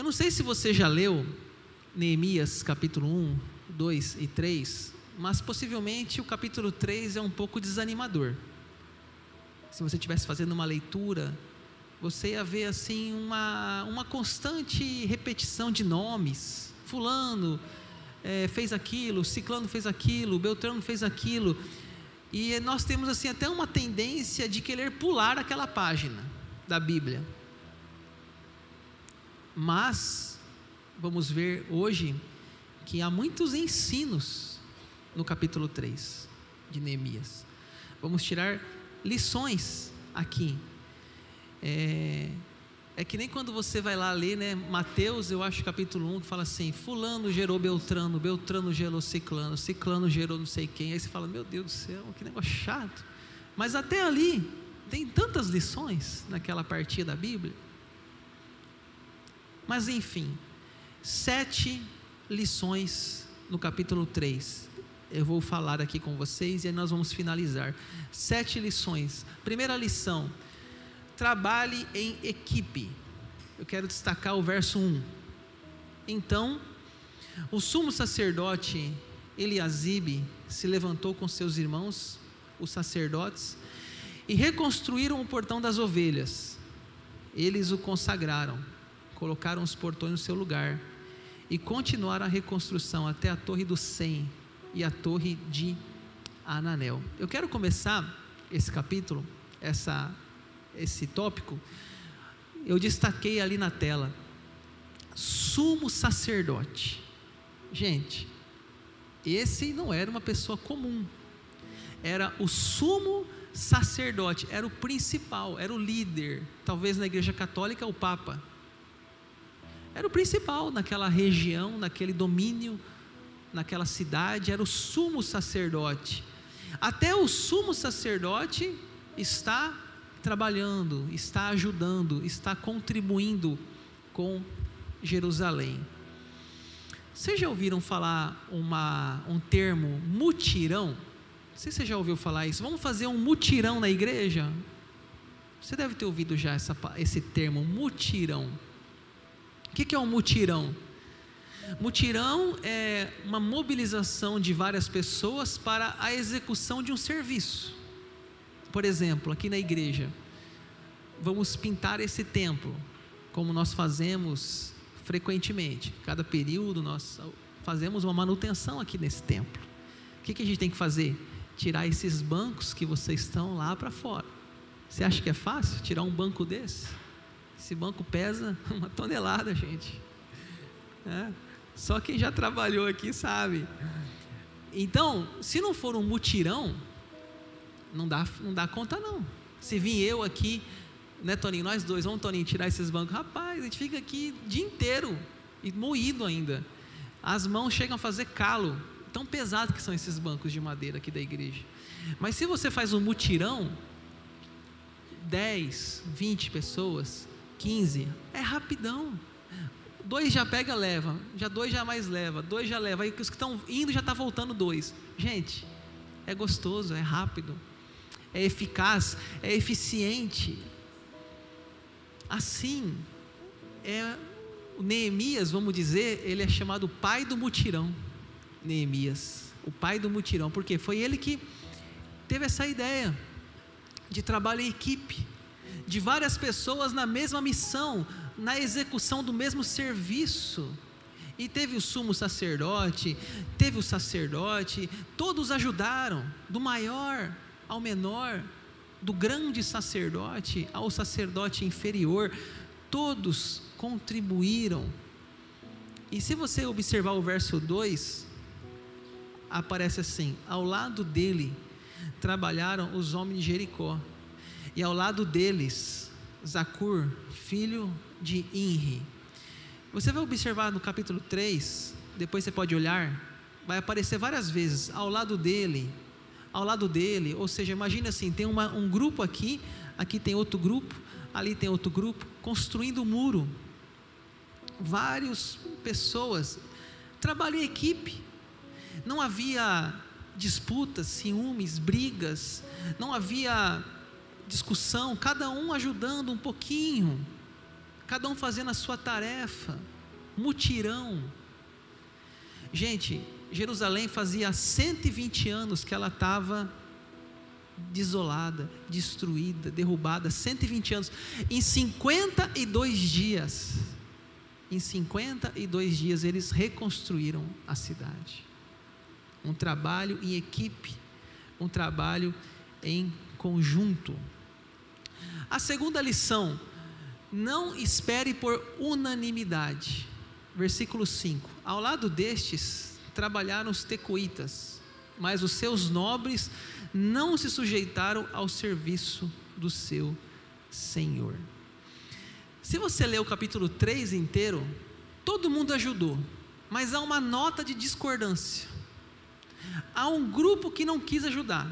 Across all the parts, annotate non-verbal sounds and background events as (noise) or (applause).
Eu não sei se você já leu Neemias capítulo 1, 2 e 3, mas possivelmente o capítulo 3 é um pouco desanimador. Se você estivesse fazendo uma leitura, você ia ver assim uma, uma constante repetição de nomes. Fulano é, fez aquilo, Ciclano fez aquilo, Beltrano fez aquilo. E nós temos assim até uma tendência de querer pular aquela página da Bíblia. Mas vamos ver hoje que há muitos ensinos no capítulo 3 de Neemias. Vamos tirar lições aqui. É, é que nem quando você vai lá ler, né? Mateus, eu acho capítulo 1, que fala assim: Fulano gerou Beltrano, Beltrano gerou Ciclano, Ciclano gerou não sei quem. Aí você fala: Meu Deus do céu, que negócio chato. Mas até ali, tem tantas lições naquela partida da Bíblia. Mas enfim, sete lições no capítulo 3. Eu vou falar aqui com vocês e aí nós vamos finalizar. Sete lições. Primeira lição: trabalhe em equipe. Eu quero destacar o verso 1. Então, o sumo sacerdote Eliasibe se levantou com seus irmãos, os sacerdotes, e reconstruíram o portão das ovelhas. Eles o consagraram colocaram os portões no seu lugar e continuaram a reconstrução até a torre do Sem e a torre de Ananel. Eu quero começar esse capítulo, essa, esse tópico, eu destaquei ali na tela, sumo sacerdote. Gente, esse não era uma pessoa comum, era o sumo sacerdote, era o principal, era o líder, talvez na igreja católica o Papa, era o principal naquela região, naquele domínio, naquela cidade, era o sumo sacerdote. Até o sumo sacerdote está trabalhando, está ajudando, está contribuindo com Jerusalém. Vocês já ouviram falar uma, um termo mutirão? Não sei se você já ouviu falar isso. Vamos fazer um mutirão na igreja? Você deve ter ouvido já essa, esse termo, mutirão. O que é um mutirão? Mutirão é uma mobilização de várias pessoas para a execução de um serviço. Por exemplo, aqui na igreja, vamos pintar esse templo, como nós fazemos frequentemente. Cada período nós fazemos uma manutenção aqui nesse templo. O que, a gente tem que fazer? Tirar esses bancos que vocês estão lá para fora. Você acha que é fácil tirar um banco desse? Esse banco pesa (laughs) uma tonelada, gente. É. Só quem já trabalhou aqui sabe. Então, se não for um mutirão, não dá, não dá conta não. Se vim eu aqui, né, Toninho, nós dois, vamos, Toninho, tirar esses bancos. Rapaz, a gente fica aqui o dia inteiro e moído ainda. As mãos chegam a fazer calo. Tão pesado que são esses bancos de madeira aqui da igreja. Mas se você faz um mutirão, 10, 20 pessoas, 15, é rapidão. Dois já pega, leva. Já dois já mais leva. Dois já leva. Aí os que estão indo já está voltando dois. Gente, é gostoso, é rápido, é eficaz, é eficiente. Assim, é o Neemias, vamos dizer, ele é chamado pai do mutirão. Neemias, o pai do mutirão, porque foi ele que teve essa ideia de trabalho em equipe de várias pessoas na mesma missão, na execução do mesmo serviço. E teve o sumo sacerdote, teve o sacerdote, todos ajudaram, do maior ao menor, do grande sacerdote ao sacerdote inferior, todos contribuíram. E se você observar o verso 2, aparece assim: ao lado dele trabalharam os homens de Jericó e ao lado deles, Zacur, filho de Inri. Você vai observar no capítulo 3, depois você pode olhar, vai aparecer várias vezes ao lado dele, ao lado dele, ou seja, imagine assim, tem uma, um grupo aqui, aqui tem outro grupo, ali tem outro grupo, construindo um muro. Várias pessoas, trabalho em equipe, não havia disputas, ciúmes, brigas, não havia discussão, cada um ajudando um pouquinho, cada um fazendo a sua tarefa, mutirão. Gente, Jerusalém fazia 120 anos que ela estava desolada, destruída, derrubada, 120 anos. Em 52 dias, em 52 dias eles reconstruíram a cidade. Um trabalho em equipe, um trabalho em conjunto. A segunda lição, não espere por unanimidade. Versículo 5. Ao lado destes trabalharam os tecoitas, mas os seus nobres não se sujeitaram ao serviço do seu Senhor. Se você ler o capítulo 3 inteiro, todo mundo ajudou, mas há uma nota de discordância. Há um grupo que não quis ajudar.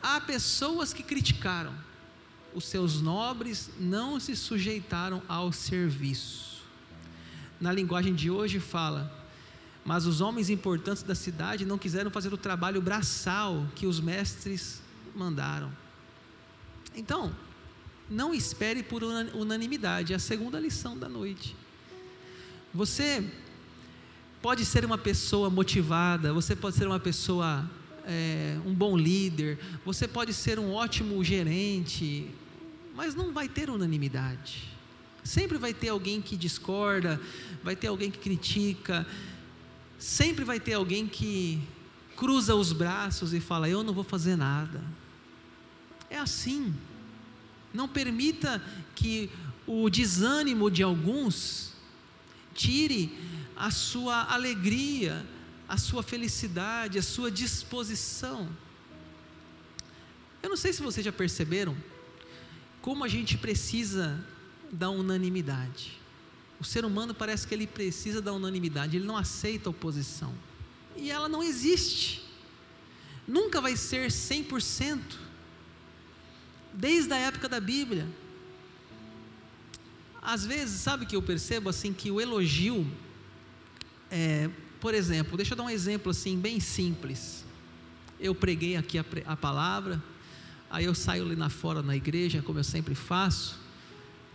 Há pessoas que criticaram. Os seus nobres não se sujeitaram ao serviço. Na linguagem de hoje fala: mas os homens importantes da cidade não quiseram fazer o trabalho braçal que os mestres mandaram. Então, não espere por unanimidade, é a segunda lição da noite. Você pode ser uma pessoa motivada, você pode ser uma pessoa, é, um bom líder, você pode ser um ótimo gerente, mas não vai ter unanimidade. Sempre vai ter alguém que discorda, vai ter alguém que critica, sempre vai ter alguém que cruza os braços e fala: Eu não vou fazer nada. É assim. Não permita que o desânimo de alguns tire a sua alegria, a sua felicidade, a sua disposição. Eu não sei se vocês já perceberam como a gente precisa da unanimidade. O ser humano parece que ele precisa da unanimidade, ele não aceita oposição. E ela não existe. Nunca vai ser 100%. Desde a época da Bíblia. Às vezes, sabe que eu percebo assim que o elogio, é, por exemplo, deixa eu dar um exemplo assim bem simples. Eu preguei aqui a, a palavra, aí eu saio ali na fora na igreja, como eu sempre faço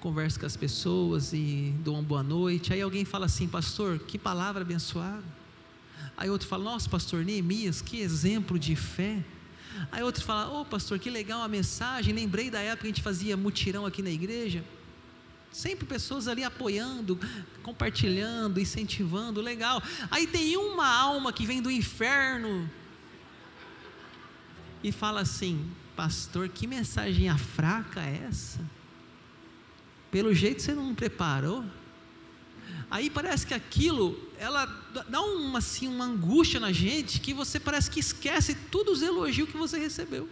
converso com as pessoas e dou uma boa noite. Aí alguém fala assim, pastor, que palavra abençoada. Aí outro fala, nossa, pastor Neemias, que exemplo de fé. Aí outro fala, ô oh, pastor, que legal a mensagem. Lembrei da época que a gente fazia mutirão aqui na igreja. Sempre pessoas ali apoiando, compartilhando, incentivando, legal. Aí tem uma alma que vem do inferno e fala assim: Pastor, que mensagem fraca é essa? Pelo jeito você não preparou. Aí parece que aquilo, ela dá uma, assim, uma angústia na gente que você parece que esquece todos os elogios que você recebeu.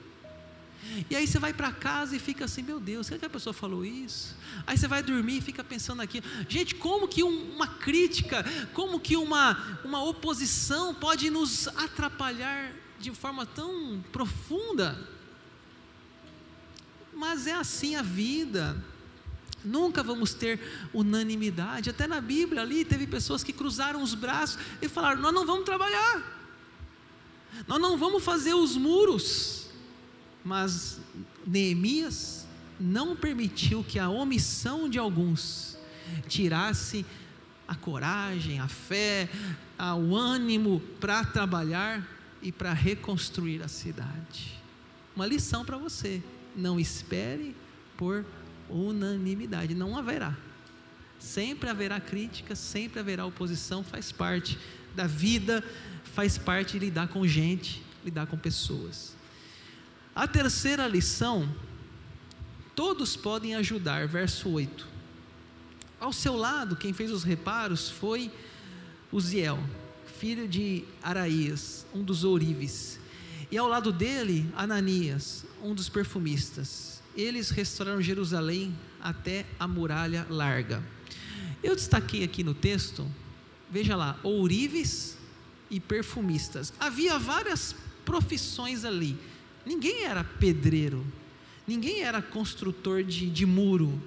E aí você vai para casa e fica assim, meu Deus, será que a pessoa falou isso? Aí você vai dormir e fica pensando aqui, gente, como que uma crítica, como que uma, uma oposição pode nos atrapalhar de forma tão profunda? Mas é assim a vida. Nunca vamos ter unanimidade. Até na Bíblia ali teve pessoas que cruzaram os braços e falaram: Nós não vamos trabalhar, nós não vamos fazer os muros. Mas Neemias não permitiu que a omissão de alguns tirasse a coragem, a fé, o ânimo para trabalhar e para reconstruir a cidade. Uma lição para você: não espere por unanimidade, não haverá. Sempre haverá crítica, sempre haverá oposição, faz parte da vida, faz parte de lidar com gente, lidar com pessoas. A terceira lição, todos podem ajudar, verso 8. Ao seu lado, quem fez os reparos foi Uziel, filho de Araías, um dos ourives. E ao lado dele, Ananias, um dos perfumistas eles restauraram Jerusalém até a muralha larga. Eu destaquei aqui no texto, veja lá, ourives e perfumistas. Havia várias profissões ali. Ninguém era pedreiro, ninguém era construtor de, de muro.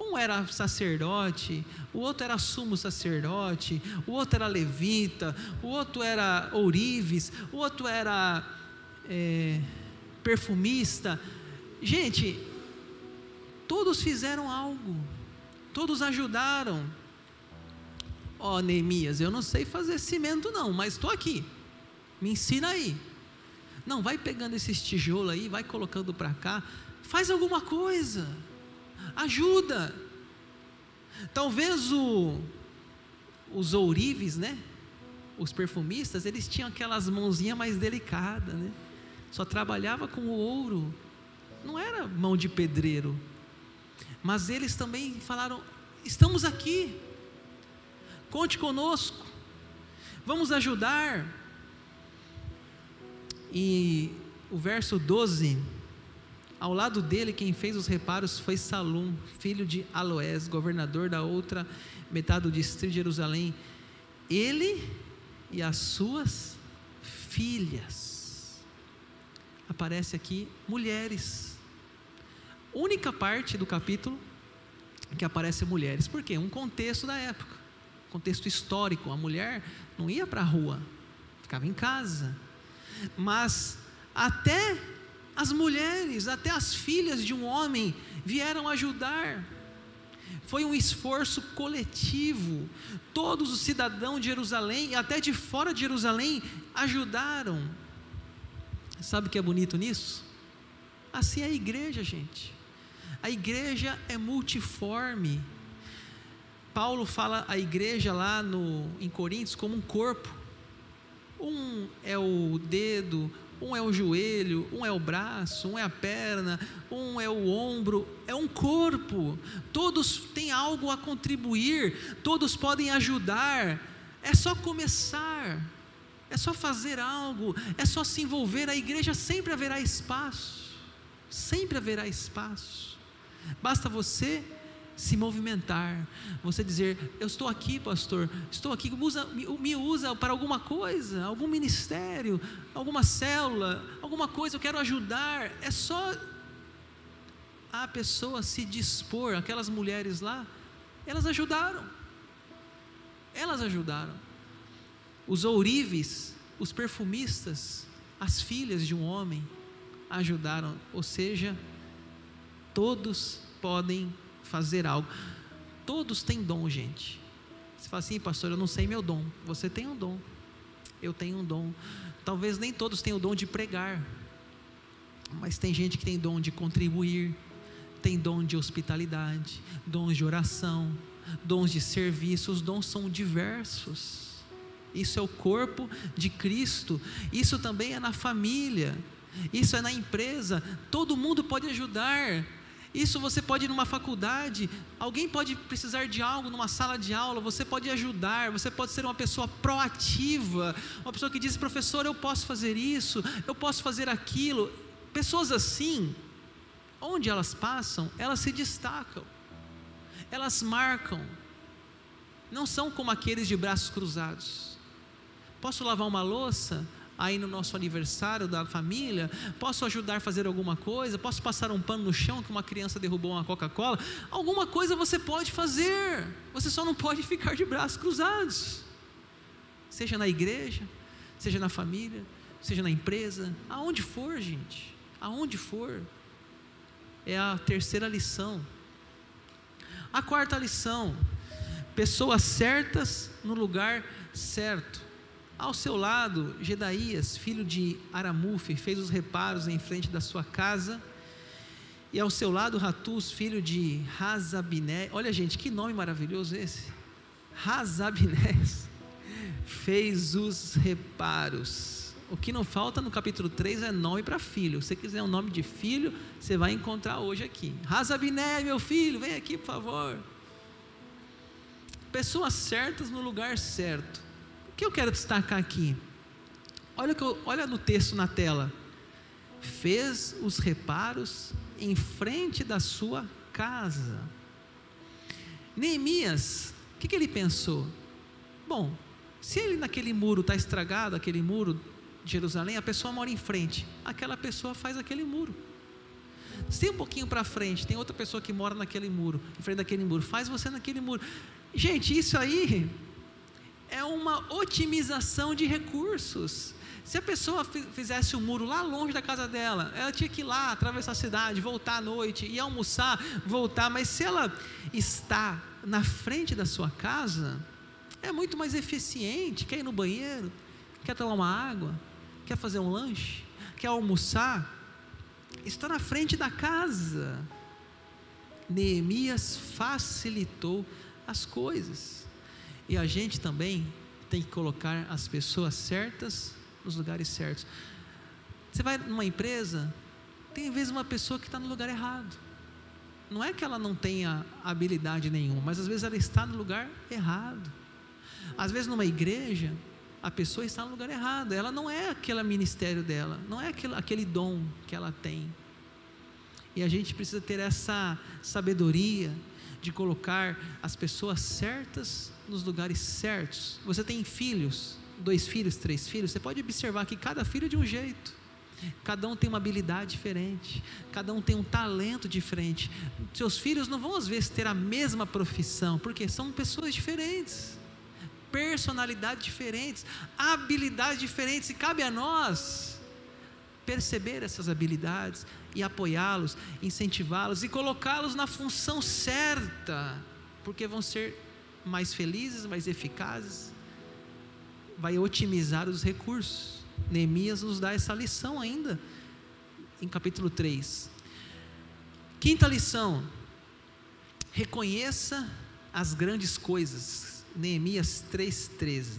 Um era sacerdote, o outro era sumo sacerdote, o outro era levita, o outro era ourives, o outro era é, perfumista Gente, todos fizeram algo, todos ajudaram. Ó oh, Neemias, eu não sei fazer cimento não, mas estou aqui. Me ensina aí. Não, vai pegando esses tijolos aí, vai colocando para cá. Faz alguma coisa. Ajuda. Talvez o, os ourives, né? Os perfumistas, eles tinham aquelas mãozinhas mais delicadas, né? Só trabalhava com o ouro. Não era mão de pedreiro. Mas eles também falaram: estamos aqui conte conosco, vamos ajudar. E o verso 12, ao lado dele, quem fez os reparos foi Salum, filho de Aloés, governador da outra metade do distrito de Jerusalém. Ele e as suas filhas. Aparece aqui mulheres. Única parte do capítulo que aparece mulheres. Por quê? Um contexto da época contexto histórico, a mulher não ia para a rua, ficava em casa. Mas até as mulheres, até as filhas de um homem vieram ajudar. Foi um esforço coletivo. Todos os cidadãos de Jerusalém e até de fora de Jerusalém ajudaram. Sabe o que é bonito nisso? Assim é a igreja, gente. A igreja é multiforme. Paulo fala a igreja lá no, em Coríntios como um corpo. Um é o dedo, um é o joelho, um é o braço, um é a perna, um é o ombro, é um corpo. Todos têm algo a contribuir, todos podem ajudar. É só começar, é só fazer algo, é só se envolver. A igreja sempre haverá espaço, sempre haverá espaço. Basta você se movimentar, você dizer: Eu estou aqui, pastor, estou aqui, me usa, me usa para alguma coisa, algum ministério, alguma célula, alguma coisa, eu quero ajudar. É só a pessoa se dispor, aquelas mulheres lá, elas ajudaram, elas ajudaram. Os ourives, os perfumistas, as filhas de um homem ajudaram, ou seja, todos podem fazer algo. Todos têm dom, gente. Você fala assim, pastor, eu não sei meu dom. Você tem um dom. Eu tenho um dom. Talvez nem todos tenham o dom de pregar, mas tem gente que tem dom de contribuir, tem dom de hospitalidade, dons de oração, dons de serviço. Os dons são diversos. Isso é o corpo de Cristo. Isso também é na família. Isso é na empresa. Todo mundo pode ajudar. Isso você pode ir numa faculdade, alguém pode precisar de algo numa sala de aula, você pode ajudar, você pode ser uma pessoa proativa, uma pessoa que diz, professor, eu posso fazer isso, eu posso fazer aquilo. Pessoas assim, onde elas passam, elas se destacam, elas marcam, não são como aqueles de braços cruzados. Posso lavar uma louça? Aí no nosso aniversário da família? Posso ajudar a fazer alguma coisa? Posso passar um pano no chão que uma criança derrubou uma Coca-Cola? Alguma coisa você pode fazer, você só não pode ficar de braços cruzados. Seja na igreja, seja na família, seja na empresa, aonde for, gente, aonde for. É a terceira lição. A quarta lição: pessoas certas no lugar certo. Ao seu lado, Gedaías, filho de Aramufe, fez os reparos em frente da sua casa. E ao seu lado, Ratus, filho de Razabiné. Olha, gente, que nome maravilhoso esse. Razabinés (laughs) fez os reparos. O que não falta no capítulo 3 é nome para filho. Se você quiser um nome de filho, você vai encontrar hoje aqui. Razabiné, meu filho, vem aqui, por favor. Pessoas certas no lugar certo que eu quero destacar aqui? Olha, que eu, olha no texto na tela. Fez os reparos em frente da sua casa. Neemias, o que, que ele pensou? Bom, se ele naquele muro está estragado, aquele muro de Jerusalém, a pessoa mora em frente, aquela pessoa faz aquele muro. Se um pouquinho para frente, tem outra pessoa que mora naquele muro, em frente daquele muro, faz você naquele muro. Gente, isso aí é uma otimização de recursos. Se a pessoa fizesse o um muro lá longe da casa dela, ela tinha que ir lá, atravessar a cidade, voltar à noite, ir almoçar, voltar. Mas se ela está na frente da sua casa, é muito mais eficiente. Quer ir no banheiro, quer tomar uma água, quer fazer um lanche, quer almoçar, está na frente da casa. Neemias facilitou as coisas. E a gente também tem que colocar as pessoas certas nos lugares certos. Você vai numa empresa, tem às vezes uma pessoa que está no lugar errado. Não é que ela não tenha habilidade nenhuma, mas às vezes ela está no lugar errado. Às vezes numa igreja, a pessoa está no lugar errado. Ela não é aquele ministério dela, não é aquele, aquele dom que ela tem. E a gente precisa ter essa sabedoria de colocar as pessoas certas nos lugares certos. Você tem filhos, dois filhos, três filhos, você pode observar que cada filho é de um jeito. Cada um tem uma habilidade diferente, cada um tem um talento diferente. Seus filhos não vão às vezes ter a mesma profissão, porque são pessoas diferentes, personalidades diferentes, habilidades diferentes, e cabe a nós perceber essas habilidades e apoiá-los, incentivá-los e colocá-los na função certa, porque vão ser mais felizes, mais eficazes vai otimizar os recursos. Neemias nos dá essa lição ainda, em capítulo 3. Quinta lição: reconheça as grandes coisas. Neemias 3,13.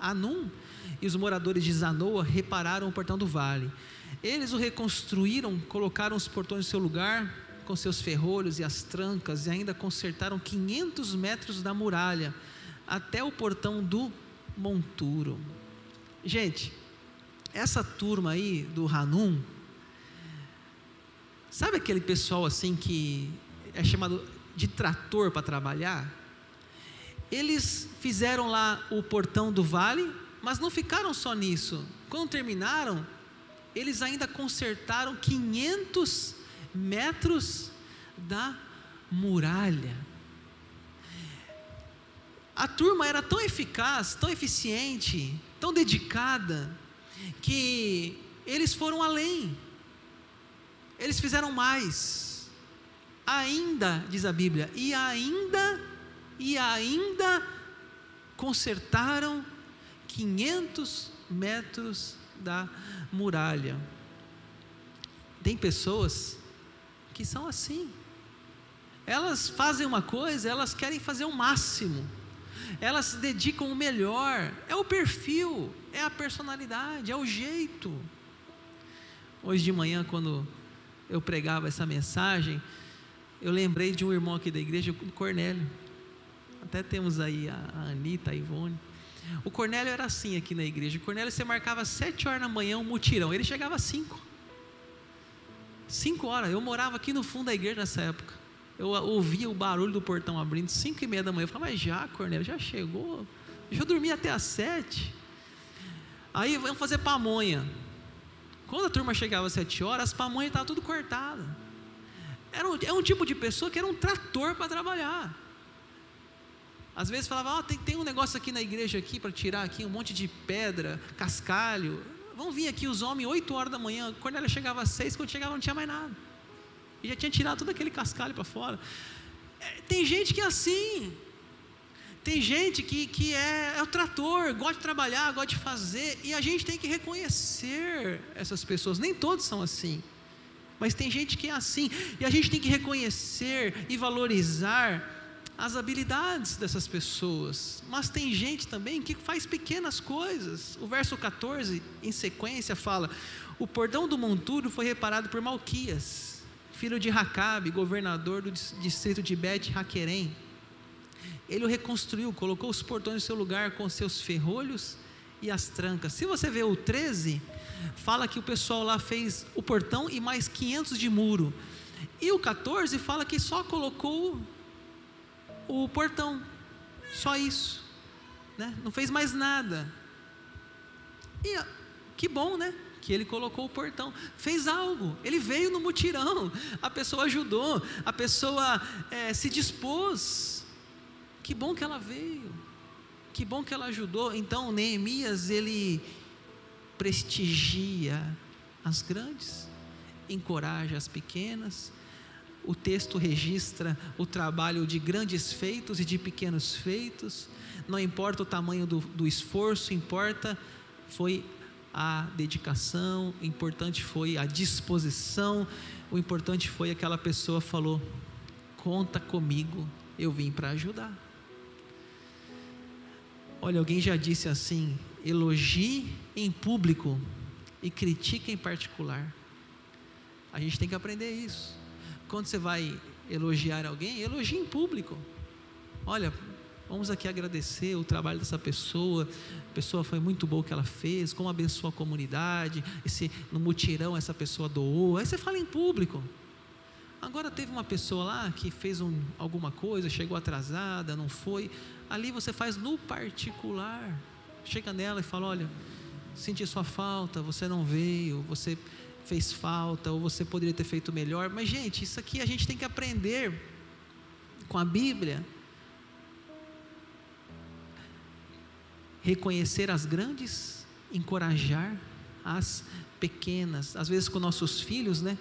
Anum e os moradores de Zanoa repararam o portão do vale. Eles o reconstruíram, colocaram os portões no seu lugar, com seus ferrolhos e as trancas, e ainda consertaram 500 metros da muralha, até o portão do Monturo. Gente, essa turma aí do Hanum, sabe aquele pessoal assim que é chamado de trator para trabalhar? Eles fizeram lá o portão do vale, mas não ficaram só nisso. Quando terminaram, eles ainda consertaram 500 metros da muralha. A turma era tão eficaz, tão eficiente, tão dedicada, que eles foram além. Eles fizeram mais. Ainda, diz a Bíblia, e ainda, e ainda consertaram 500 metros da muralha. Tem pessoas que são assim. Elas fazem uma coisa, elas querem fazer o máximo elas se dedicam o melhor, é o perfil, é a personalidade, é o jeito. Hoje de manhã, quando eu pregava essa mensagem, eu lembrei de um irmão aqui da igreja, o Cornélio. Até temos aí a Anitta, a Ivone. O Cornélio era assim aqui na igreja. O Cornélio você marcava sete horas da manhã um mutirão, ele chegava às cinco. Cinco horas. Eu morava aqui no fundo da igreja nessa época. Eu ouvia o barulho do portão abrindo, cinco e meia da manhã. Eu falava, mas já, Cornélio, já chegou? Deixa eu até às sete. Aí vamos fazer pamonha. Quando a turma chegava às sete horas, as pamonhas estavam tudo cortadas. Era um, é um tipo de pessoa que era um trator para trabalhar. Às vezes falava, oh, tem, tem um negócio aqui na igreja aqui para tirar aqui um monte de pedra, cascalho. Vão vir aqui os homens oito horas da manhã. Cornélio chegava às seis, quando chegava não tinha mais nada e já tinha tirado todo aquele cascalho para fora. É, tem gente que é assim. Tem gente que, que é, é o trator, gosta de trabalhar, gosta de fazer, e a gente tem que reconhecer essas pessoas. Nem todos são assim, mas tem gente que é assim, e a gente tem que reconhecer e valorizar as habilidades dessas pessoas. Mas tem gente também que faz pequenas coisas. O verso 14, em sequência, fala: O portão do monturo foi reparado por Malquias filho de Racabe, governador do distrito de Bet Haquerem. Ele o reconstruiu, colocou os portões no seu lugar com seus ferrolhos e as trancas. Se você vê o 13, fala que o pessoal lá fez o portão e mais 500 de muro. E o 14 fala que só colocou o portão, só isso, né? não fez mais nada. E que bom, né? que ele colocou o portão, fez algo, ele veio no mutirão, a pessoa ajudou, a pessoa é, se dispôs. Que bom que ela veio, que bom que ela ajudou. Então Neemias ele prestigia as grandes, encoraja as pequenas. O texto registra o trabalho de grandes feitos e de pequenos feitos. Não importa o tamanho do, do esforço, importa foi a dedicação, o importante foi a disposição, o importante foi aquela pessoa falou: "Conta comigo, eu vim para ajudar". Olha, alguém já disse assim: elogie em público e critique em particular. A gente tem que aprender isso. Quando você vai elogiar alguém, elogie em público. Olha, Vamos aqui agradecer o trabalho dessa pessoa. A pessoa foi muito boa o que ela fez, como abençoou a comunidade. Esse, no mutirão essa pessoa doou. Aí você fala em público. Agora teve uma pessoa lá que fez um, alguma coisa, chegou atrasada, não foi. Ali você faz no particular. Chega nela e fala: olha, senti sua falta, você não veio, você fez falta, ou você poderia ter feito melhor. Mas, gente, isso aqui a gente tem que aprender com a Bíblia reconhecer as grandes, encorajar as pequenas. Às vezes com nossos filhos, né?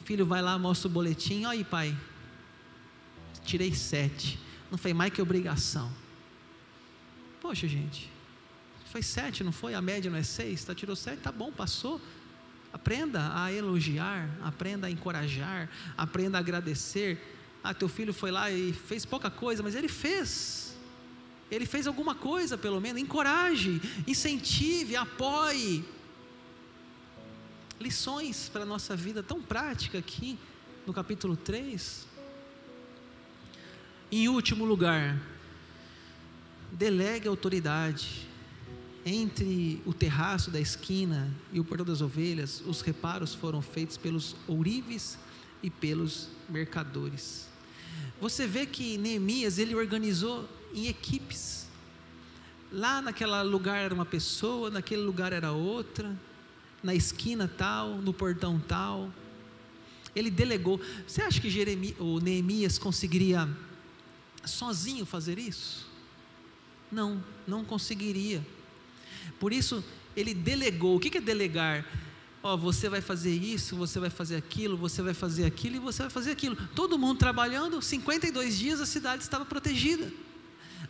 O filho vai lá, mostra o boletim, olha aí, pai, tirei sete. Não foi mais que obrigação. Poxa, gente, foi sete, não foi? A média não é seis? Tá, tirou sete, tá bom, passou. Aprenda a elogiar, aprenda a encorajar, aprenda a agradecer. Ah, teu filho foi lá e fez pouca coisa, mas ele fez ele fez alguma coisa, pelo menos, encoraje, incentive, apoie. Lições para a nossa vida tão prática aqui no capítulo 3. Em último lugar, delegue autoridade. Entre o terraço da esquina e o portão das ovelhas, os reparos foram feitos pelos ourives e pelos mercadores. Você vê que Neemias ele organizou em equipes. Lá naquele lugar era uma pessoa, naquele lugar era outra, na esquina tal, no portão tal. Ele delegou. Você acha que Jeremias, ou Neemias conseguiria sozinho fazer isso? Não, não conseguiria. Por isso, ele delegou. O que é delegar? Ó, oh, você vai fazer isso, você vai fazer aquilo, você vai fazer aquilo e você vai fazer aquilo. Todo mundo trabalhando, 52 dias a cidade estava protegida.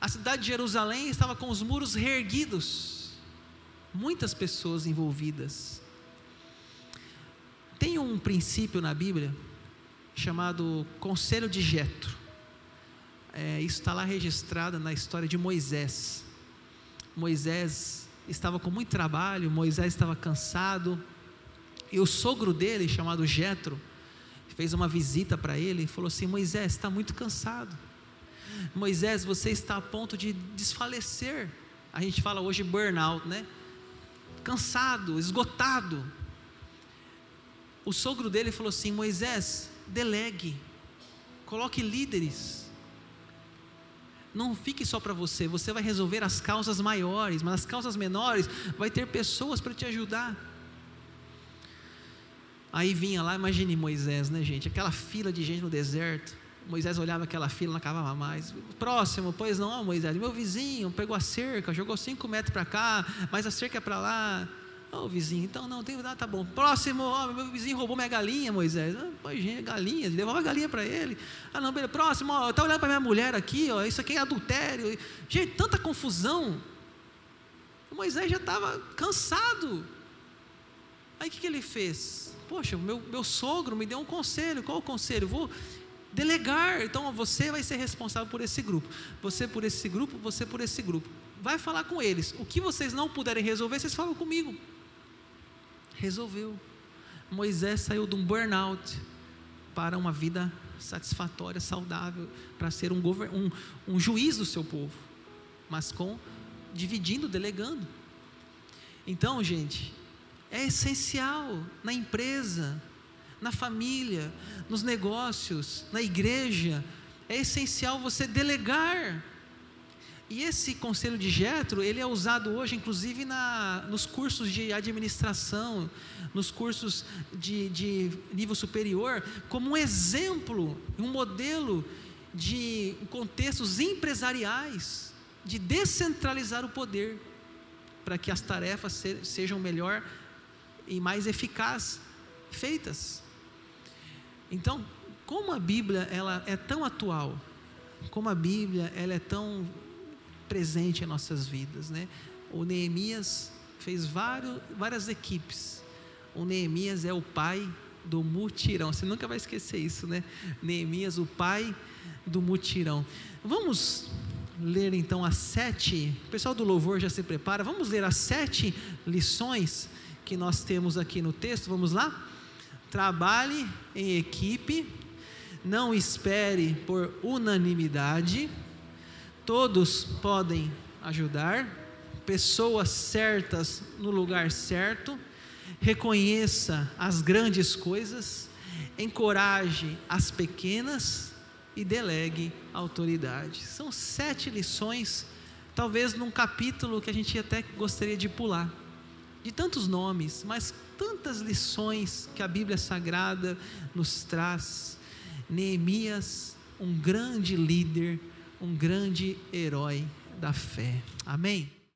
A cidade de Jerusalém estava com os muros reerguidos, muitas pessoas envolvidas. Tem um princípio na Bíblia chamado Conselho de Jetro. É, isso está lá registrado na história de Moisés. Moisés estava com muito trabalho, Moisés estava cansado, e o sogro dele, chamado Jetro, fez uma visita para ele e falou assim: Moisés está muito cansado. Moisés, você está a ponto de desfalecer. A gente fala hoje burnout, né? Cansado, esgotado. O sogro dele falou assim: Moisés, delegue, coloque líderes. Não fique só para você, você vai resolver as causas maiores, mas as causas menores vai ter pessoas para te ajudar. Aí vinha lá, imagine Moisés, né, gente? Aquela fila de gente no deserto. Moisés olhava aquela fila, não acabava mais. Próximo, pois não, Moisés, meu vizinho pegou a cerca, jogou cinco metros para cá, mas a cerca é para lá. Ô oh, vizinho, então não, tem, ah, tá bom. Próximo, ó, oh, meu vizinho roubou minha galinha, Moisés. Ah, pois, galinha, levou a galinha para ele. Ah, não, beleza. Próximo, ó, tá olhando para minha mulher aqui, ó, isso aqui é adultério. Gente, tanta confusão. Moisés já estava cansado. Aí o que, que ele fez? Poxa, meu, meu sogro me deu um conselho. Qual o conselho? Vou delegar. Então você vai ser responsável por esse grupo. Você por esse grupo, você por esse grupo. Vai falar com eles. O que vocês não puderem resolver, vocês falam comigo. Resolveu. Moisés saiu de um burnout para uma vida satisfatória, saudável, para ser um, um, um juiz do seu povo, mas com dividindo, delegando. Então, gente, é essencial na empresa, na família, nos negócios, na igreja. É essencial você delegar. E esse conselho de Jetro, ele é usado hoje, inclusive, na, nos cursos de administração, nos cursos de, de nível superior, como um exemplo, um modelo de contextos empresariais, de descentralizar o poder. para que as tarefas sejam melhor e mais eficaz feitas. Então, como a Bíblia ela é tão atual, como a Bíblia ela é tão presente em nossas vidas, né? O Neemias fez vários, várias equipes. O Neemias é o pai do mutirão. Você nunca vai esquecer isso, né? Neemias, o pai do mutirão. Vamos ler então as sete. O pessoal do louvor já se prepara. Vamos ler as sete lições que nós temos aqui no texto. Vamos lá? Trabalhe em equipe, não espere por unanimidade. Todos podem ajudar. Pessoas certas no lugar certo reconheça as grandes coisas, encoraje as pequenas e delegue autoridade. São sete lições, talvez num capítulo que a gente até gostaria de pular, de tantos nomes, mas tantas lições que a Bíblia Sagrada nos traz. Neemias, um grande líder, um grande herói da fé. Amém?